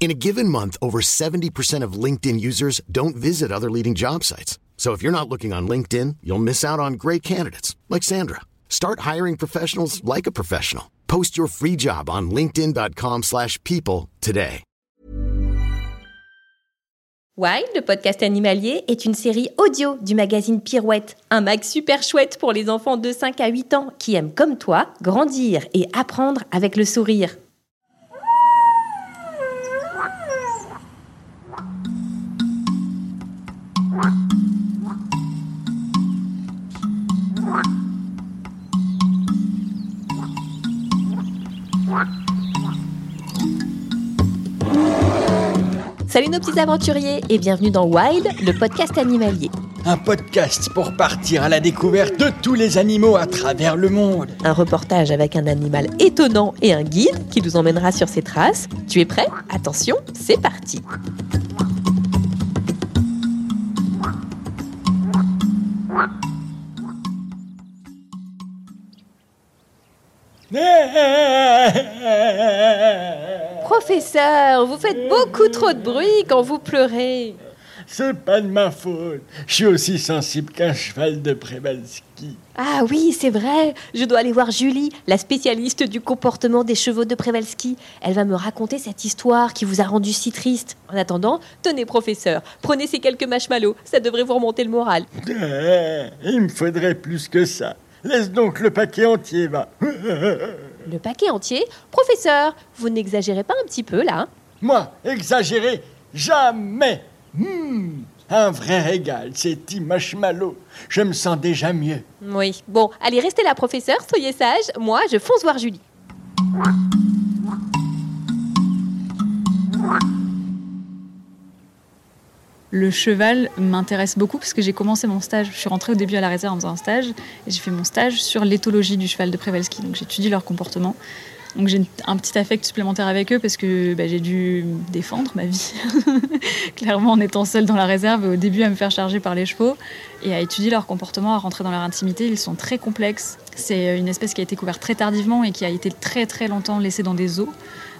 In a given month, over 70% of LinkedIn users don't visit other leading job sites. So if you're not looking on LinkedIn, you'll miss out on great candidates like Sandra. Start hiring professionals like a professional. Post your free job on linkedin.com/people today. Wild, le podcast animalier, est une série audio du magazine Pirouette, un mag super chouette pour les enfants de 5 à 8 ans qui aiment comme toi grandir et apprendre avec le sourire. Salut nos petits aventuriers et bienvenue dans Wild, le podcast animalier. Un podcast pour partir à la découverte de tous les animaux à travers le monde. Un reportage avec un animal étonnant et un guide qui nous emmènera sur ses traces. Tu es prêt? Attention, c'est parti. Professeur, vous faites beaucoup trop de bruit quand vous pleurez. C'est pas de ma faute. Je suis aussi sensible qu'un cheval de Przewalski. Ah oui, c'est vrai. Je dois aller voir Julie, la spécialiste du comportement des chevaux de Przewalski. Elle va me raconter cette histoire qui vous a rendu si triste. En attendant, tenez professeur, prenez ces quelques marshmallows, ça devrait vous remonter le moral. Ah, Il me faudrait plus que ça. Laisse donc le paquet entier, va. Le paquet entier? Professeur, vous n'exagérez pas un petit peu là hein Moi, exagéré, jamais. Hmm, un vrai régal, ces petits marshmallows. Je me sens déjà mieux. Oui. Bon, allez, restez là, professeur, soyez sage. Moi, je fonce voir Julie. Le cheval m'intéresse beaucoup parce que j'ai commencé mon stage. Je suis rentrée au début à la réserve en faisant un stage et j'ai fait mon stage sur l'éthologie du cheval de Przewalski. Donc j'étudie leur comportement. Donc j'ai un petit affect supplémentaire avec eux parce que bah, j'ai dû défendre ma vie, clairement en étant seule dans la réserve au début à me faire charger par les chevaux et à étudier leur comportement, à rentrer dans leur intimité. Ils sont très complexes. C'est une espèce qui a été couverte très tardivement et qui a été très très longtemps laissée dans des eaux.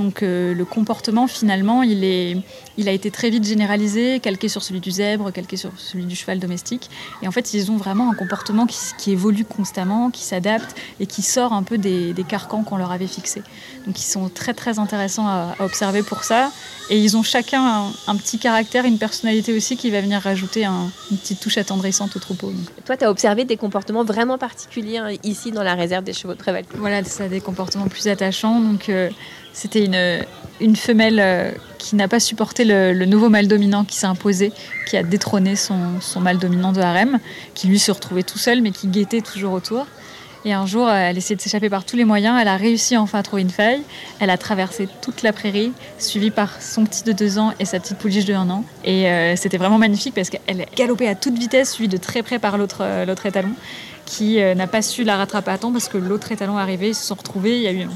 Donc euh, le comportement finalement, il, est, il a été très vite généralisé, calqué sur celui du zèbre, calqué sur celui du cheval domestique. Et en fait, ils ont vraiment un comportement qui, qui évolue constamment, qui s'adapte et qui sort un peu des, des carcans qu'on leur avait fixés. Donc ils sont très très intéressants à, à observer pour ça. Et ils ont chacun un, un, petit caractère, une personnalité aussi qui va venir rajouter un, une petite touche attendrissante au troupeau. Donc. Toi, tu as observé des comportements vraiment particuliers hein, ici dans la réserve des chevaux de Przewalski. Voilà, ça a des comportements plus attachants. Donc euh, c'était une, femelle euh, qui n'a pas supporté le, nouveau mâle dominant qui s'est imposé, qui a détrôné son, mâle dominant de harem, qui lui se retrouvait tout seul mais qui guettait toujours autour. Et un jour, elle essayait de s'échapper par tous les moyens. Elle a réussi enfin à trouver une faille. Elle a traversé toute la prairie, suivie par son petit de deux ans et sa petite pouliche de un an. Et euh, c'était vraiment magnifique parce qu'elle galopait à toute vitesse, suivie de très près par l'autre euh, étalon, qui n'a pas su la rattraper à temps parce que l'autre étalon arrivé, ils se sont retrouvés. Il y a eu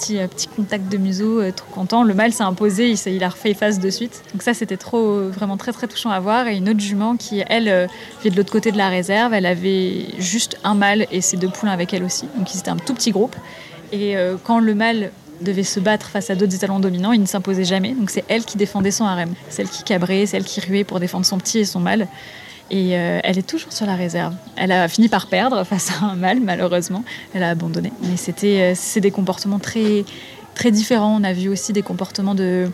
petit, euh, petit contact de museau, trop content. Le mâle s'est imposé, il, a refait face de suite. Donc ça, c'était trop, vraiment très très touchant à voir. Et une autre jument qui, elle, euh, vient de l'autre côté de la réserve. Elle avait juste un mâle et ses deux poulains avec elle aussi. Donc c'était un tout petit groupe. Et euh, quand le mâle devait se battre face à d'autres étalons dominants, il ne s'imposait jamais. Donc c'est elle qui défendait son harem. Celle qui cabrait, celle qui ruait pour défendre son petit et son mâle. Et euh, elle est toujours sur la réserve. Elle a fini par perdre face à un mâle, malheureusement. Elle a abandonné. Mais c'était, euh, c'est des comportements très, très différents. On a vu aussi des comportements de,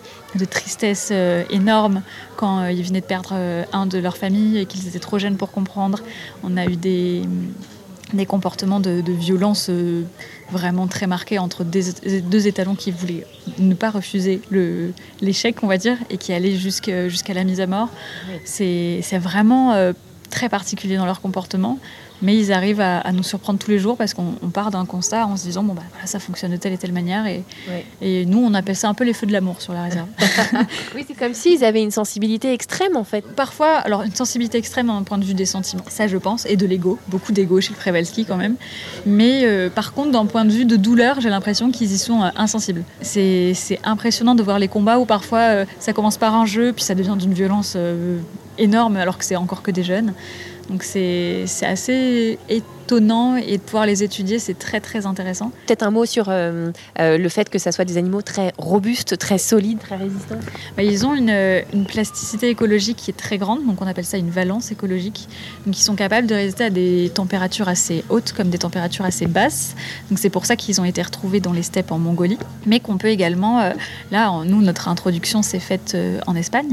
tristesse euh, énormes quand ils venaient de perdre un de leur famille et qu'ils étaient trop jeunes pour comprendre. On a eu des, des comportements de, de violence euh, vraiment très marqués entre des- deux étalons qui voulaient ne pas refuser l'échec, on va dire, et qui allaient jusqu'à la mise à mort. C'est c'est vraiment euh, très particulier dans leur comportement, mais ils arrivent à, à nous surprendre tous les jours parce qu'on on part d'un constat en se disant bon bah voilà ça fonctionne de telle et telle manière et, Ouais. et nous on appelle ça un peu les feux de l'amour sur la réserve. Oui, c'est comme s'ils avaient une sensibilité extrême en fait. Parfois, alors une sensibilité extrême d'un point de vue des sentiments, ça je pense, et de l'ego, beaucoup d'ego chez le quand même. Mais euh, par contre, d'un point de vue de douleur, j'ai l'impression qu'ils y sont euh, insensibles. C'est impressionnant de voir les combats où parfois euh, ça commence par un jeu, puis ça devient d'une violence énorme alors que c'est encore que des jeunes. Donc c'est assez étonnant et de pouvoir les étudier, c'est très très intéressant. Peut-être un mot sur euh, euh, le fait que ça soit des animaux très robustes, très solides, très résistants. Bah, ils ont une, une plasticité écologique qui est très grande, donc on appelle ça une valence écologique. Donc ils sont capables de résister à des températures assez hautes comme des températures assez basses. Donc c'est pour ça qu'ils ont été retrouvés dans les steppes en Mongolie, mais qu'on peut également, euh, là, en- nous notre introduction s'est faite euh, en Espagne.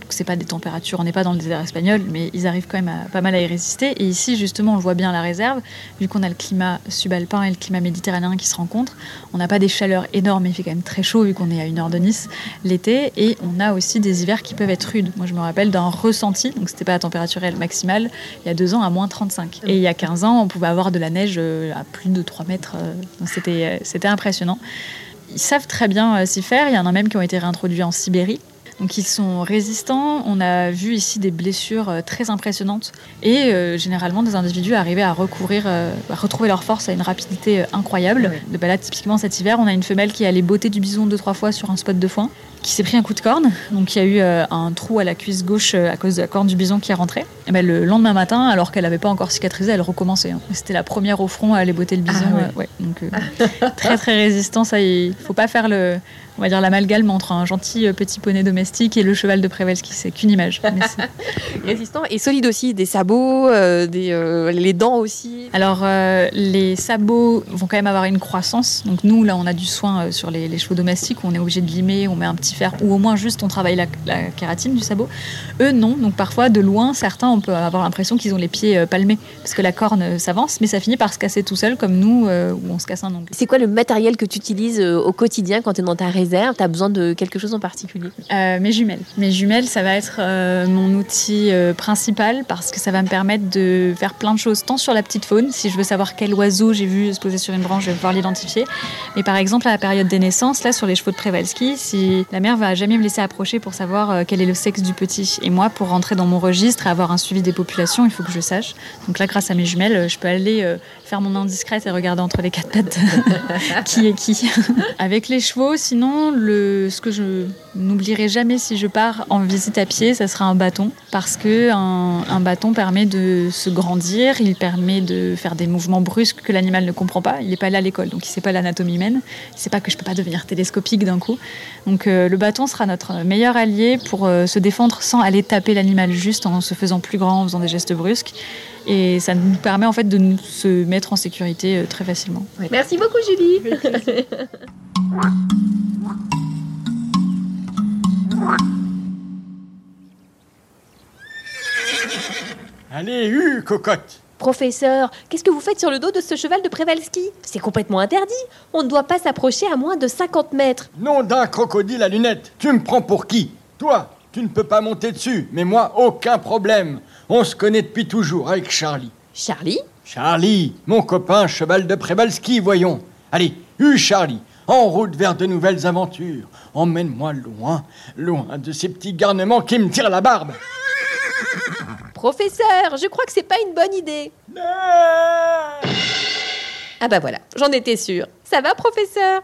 Donc c'est pas des températures, on n'est pas dans le désert espagnol, mais ils arrivent quand même à, pas mal à y résister. Et ici justement, on voit bien la réserve, vu qu'on a le climat subalpin et le climat méditerranéen qui se rencontrent. On n'a pas des chaleurs énormes, il fait quand même très chaud vu qu'on est à une heure de Nice l'été et on a aussi des hivers qui peuvent être rudes. Moi je me rappelle d'un ressenti, donc c'était pas la température maximale, il y a deux ans à moins 35. Et il y a 15 ans on pouvait avoir de la neige euh, à plus de 3 mètres, euh, euh, c'était impressionnant. Ils savent très bien s'y faire, il y en a même qui ont été réintroduits en Sibérie. Donc ils sont résistants. On a vu ici des blessures euh, très impressionnantes et euh, généralement des individus arrivaient à recourir, euh, à retrouver leur force à une rapidité incroyable. De bah là, typiquement cet hiver, on a une femelle qui allait botter du bison deux trois fois sur un spot de foin, qui s'est pris un coup de corne. Donc il y a eu euh, un trou à la cuisse gauche euh, à cause de la corne du bison qui est rentrée. Et ben, le lendemain matin, alors qu'elle n'avait pas encore cicatrisé, elle recommençait. hein. C'était la première au front à aller botter le bison. Ah ouais. euh, ouais. Donc euh, très très résistant. Ça, il faut pas faire le on va dire l'amalgame entre un gentil petit poney domestique et le cheval de Prevalski. C'est qu'une image. Mais Résistants et solides aussi, des sabots, euh, des, euh, les dents aussi. Alors, euh, les sabots vont quand même avoir une croissance. Donc, nous, là, on a du soin euh, sur les, les chevaux domestiques. où On est obligé de limer, on met un petit fer, ou au moins juste on travaille la, la kératine du sabot. Eux, non. Donc, parfois, de loin, certains, on peut avoir l'impression qu'ils ont les pieds euh, palmés. Parce que la corne s'avance, mais ça finit par se casser tout seul, comme nous, euh, où on se casse un ongle. C'est quoi le matériel que tu utilises au quotidien quand tu es dans ta réserve? Tu as besoin de quelque chose en particulier? Euh, mes jumelles. Mes jumelles, ça va être mon outil principal parce que ça va me permettre de faire plein de choses, tant sur la petite si je veux savoir quel oiseau j'ai vu se poser sur une branche, je vais pouvoir l'identifier. Mais par exemple, à la période des naissances, là, sur les chevaux de Prevalski, si la mère va jamais me laisser approcher pour savoir euh, quel est le sexe du petit. Et moi, pour rentrer dans mon registre et avoir un suivi des populations, il faut que je sache. Donc là, grâce à mes jumelles, euh, je peux aller euh, faire mon indiscrète et regarder entre les quatre pattes qui est qui. Avec les chevaux, sinon, ce que je n'oublierai jamais si je pars en visite à pied, ça sera un bâton. Parce que un, un bâton permet de se grandir, il permet de faire des mouvements brusques que l'animal ne comprend pas. Il n'est pas allé à l'école, donc il ne sait pas l'anatomie humaine. Il ne sait pas que je ne peux pas devenir télescopique d'un coup. Donc euh, le bâton sera notre meilleur allié pour euh, se défendre sans aller taper l'animal juste en se faisant plus grand, en faisant des gestes brusques. Et ça nous permet en fait de nous se mettre en sécurité euh, très facilement. Merci beaucoup, Julie. Allez, hu, cocotte Professeur, qu'est-ce que vous faites sur le dos de ce cheval de Prevalski C'est complètement interdit. On ne doit pas s'approcher à moins de 50 mètres. Nom d'un crocodile à lunettes, tu me prends pour qui? Toi, tu ne peux pas monter dessus, mais moi, aucun problème. On se connaît depuis toujours avec Charlie. Charlie? Charlie, mon copain cheval de Prébalski, voyons. Allez, hu Charlie, en route vers de nouvelles aventures. Emmène-moi loin, loin de ces petits garnements qui me tirent la barbe. Professeur, je crois que c'est pas une bonne idée. Ah bah voilà, j'en étais sûre. Ça va, professeur?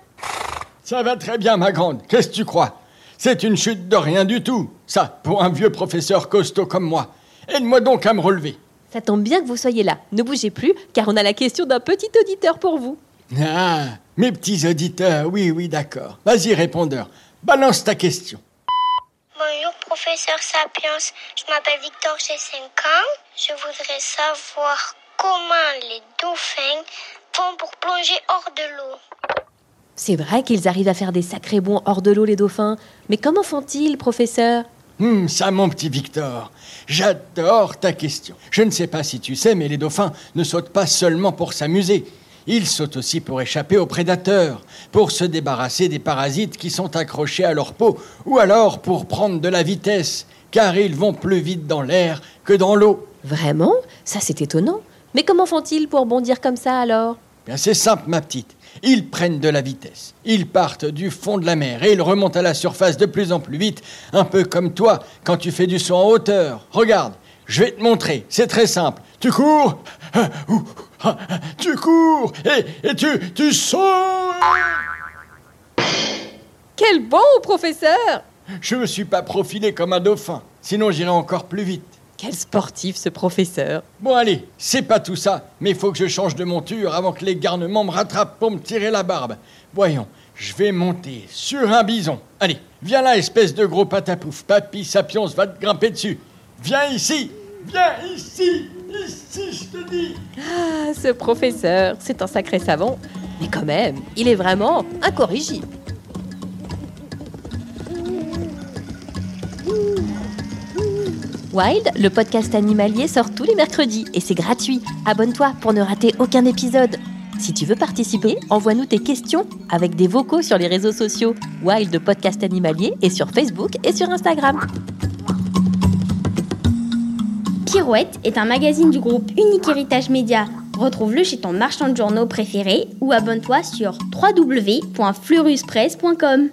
Ça va très bien, ma grande. Qu'est-ce que tu crois? C'est une chute de rien du tout. Ça, pour un vieux professeur costaud comme moi. Aide-moi donc à me relever. Ça tombe bien que vous soyez là. Ne bougez plus, car on a la question d'un petit auditeur pour vous. Ah, mes petits auditeurs, oui, oui, d'accord. Vas-y, répondeur. Balance ta question. Professeur Sapiens. Je m'appelle Victor, j'ai 5 ans. Je voudrais savoir comment les dauphins font pour plonger hors de l'eau. C'est vrai qu'ils arrivent à faire des sacrés bons hors de l'eau, les dauphins. Mais comment font-ils, professeur? Hum, ça, mon petit Victor. J'adore ta question. Je ne sais pas si tu sais, mais les dauphins ne sautent pas seulement pour s'amuser. Ils sautent aussi pour échapper aux prédateurs, pour se débarrasser des parasites qui sont accrochés à leur peau, ou alors pour prendre de la vitesse, car ils vont plus vite dans l'air que dans l'eau. Vraiment? Ça, c'est étonnant. Mais comment font-ils pour bondir comme ça alors? Bien, c'est simple, ma petite. Ils prennent de la vitesse. Ils partent du fond de la mer et ils remontent à la surface de plus en plus vite, un peu comme toi quand tu fais du saut en hauteur. Regarde, je vais te montrer. C'est très simple. Tu cours, tu cours et, et tu, tu sautes. Quel bon professeur Je me suis pas profilé comme un dauphin, sinon j'irais encore plus vite. Quel sportif ce professeur Bon allez, c'est pas tout ça, mais il faut que je change de monture avant que les garnements me rattrapent pour me tirer la barbe. Voyons, je vais monter sur un bison. Allez, viens là, espèce de gros patapouf. Papy Sapiens va te grimper dessus. Viens ici Viens ici Ici, Ah, ce professeur, c'est un sacré savant. Mais quand même, il est vraiment incorrigible. Wild, le podcast animalier, sort tous les mercredis et c'est gratuit. Abonne-toi pour ne rater aucun épisode. Si tu veux participer, envoie-nous tes questions avec des vocaux sur les réseaux sociaux Wild Podcast Animalier et sur Facebook et sur Instagram. Pirouette est un magazine du groupe Unique Héritage Média. Retrouve-le chez ton marchand de journaux préféré ou abonne-toi sur www.fleuruspresse.com.